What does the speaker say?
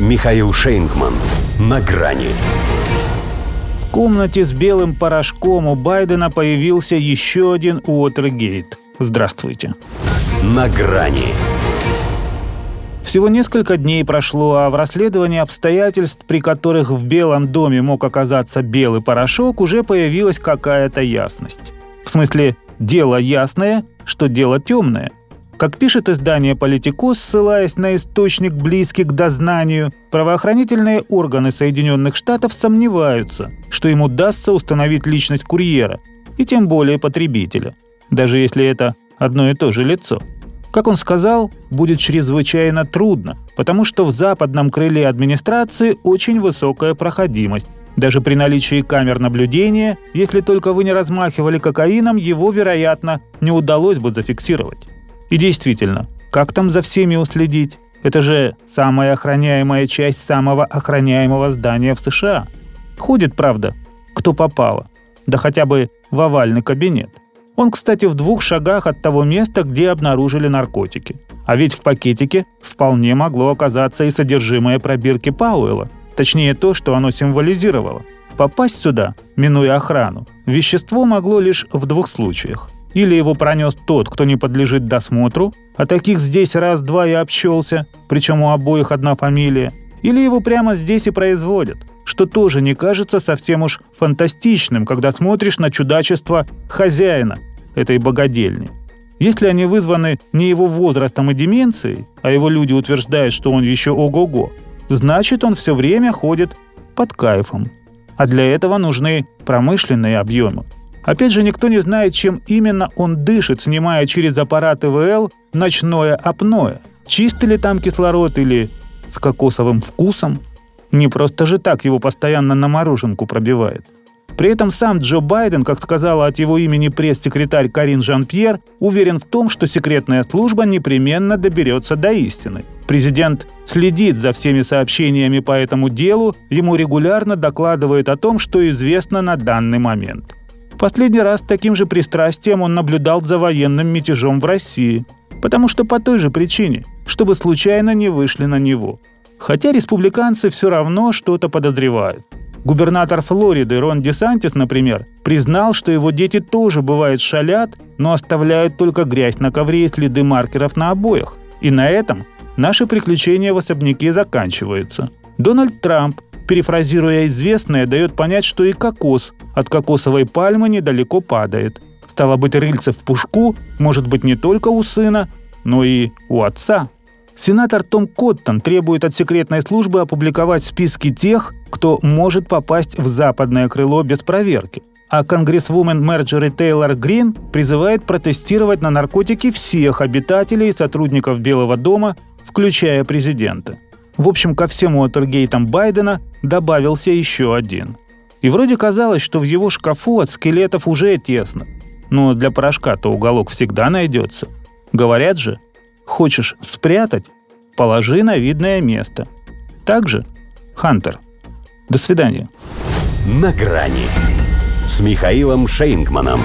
Михаил Шейнгман. На грани. В комнате с белым порошком у Байдена появился еще один Уотергейт. Здравствуйте. На грани. Всего несколько дней прошло, а в расследовании обстоятельств, при которых в Белом доме мог оказаться белый порошок, уже появилась какая-то ясность. В смысле, дело ясное, что дело темное – как пишет издание «Политикос», ссылаясь на источник, близкий к дознанию, правоохранительные органы Соединенных Штатов сомневаются, что им удастся установить личность курьера, и тем более потребителя, даже если это одно и то же лицо. Как он сказал, будет чрезвычайно трудно, потому что в западном крыле администрации очень высокая проходимость. Даже при наличии камер наблюдения, если только вы не размахивали кокаином, его, вероятно, не удалось бы зафиксировать. И действительно, как там за всеми уследить? Это же самая охраняемая часть самого охраняемого здания в США. Ходит, правда, кто попало. Да хотя бы в овальный кабинет. Он, кстати, в двух шагах от того места, где обнаружили наркотики. А ведь в пакетике вполне могло оказаться и содержимое пробирки Пауэлла. Точнее, то, что оно символизировало. Попасть сюда, минуя охрану, вещество могло лишь в двух случаях. Или его пронес тот, кто не подлежит досмотру, а таких здесь раз-два и обчелся, причем у обоих одна фамилия, или его прямо здесь и производят, что тоже не кажется совсем уж фантастичным, когда смотришь на чудачество хозяина этой богадельни. Если они вызваны не его возрастом и деменцией, а его люди утверждают, что он еще ого-го, значит он все время ходит под кайфом. А для этого нужны промышленные объемы. Опять же, никто не знает, чем именно он дышит, снимая через аппарат ИВЛ ночное апноэ. Чистый ли там кислород или с кокосовым вкусом? Не просто же так его постоянно на мороженку пробивает. При этом сам Джо Байден, как сказала от его имени пресс-секретарь Карин Жан-Пьер, уверен в том, что секретная служба непременно доберется до истины. Президент следит за всеми сообщениями по этому делу, ему регулярно докладывает о том, что известно на данный момент – последний раз таким же пристрастием он наблюдал за военным мятежом в России. Потому что по той же причине, чтобы случайно не вышли на него. Хотя республиканцы все равно что-то подозревают. Губернатор Флориды Рон Десантис, например, признал, что его дети тоже бывает шалят, но оставляют только грязь на ковре и следы маркеров на обоях. И на этом наши приключения в особняке заканчиваются. Дональд Трамп перефразируя известное, дает понять, что и кокос от кокосовой пальмы недалеко падает. Стало быть, рыльце в пушку может быть не только у сына, но и у отца. Сенатор Том Коттон требует от секретной службы опубликовать списки тех, кто может попасть в западное крыло без проверки. А конгрессвумен Мерджери Тейлор Грин призывает протестировать на наркотики всех обитателей и сотрудников Белого дома, включая президента. В общем, ко всем Уотергейтам Байдена добавился еще один. И вроде казалось, что в его шкафу от скелетов уже тесно. Но для порошка-то уголок всегда найдется. Говорят же, хочешь спрятать, положи на видное место. Так же, Хантер. До свидания. На грани с Михаилом Шейнгманом.